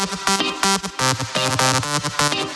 よろしくお願いします。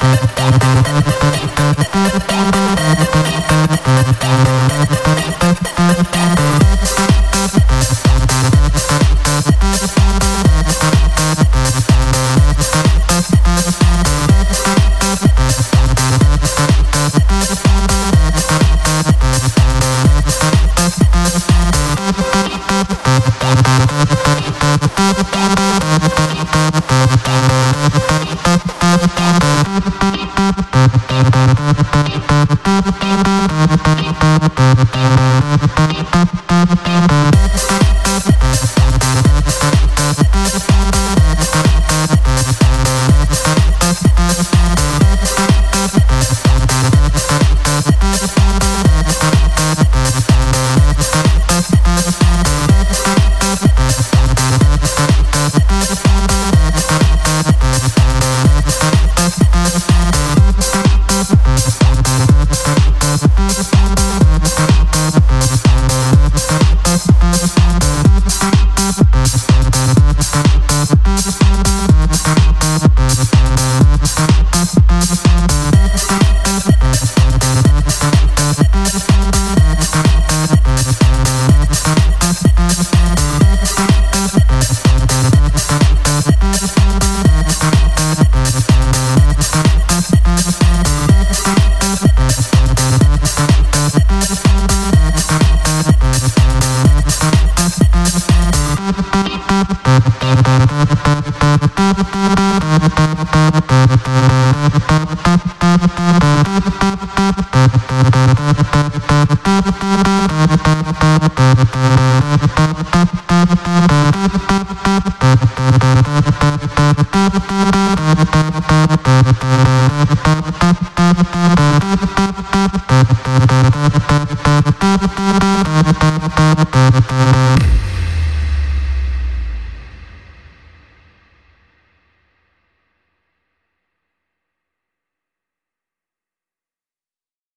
Música Thank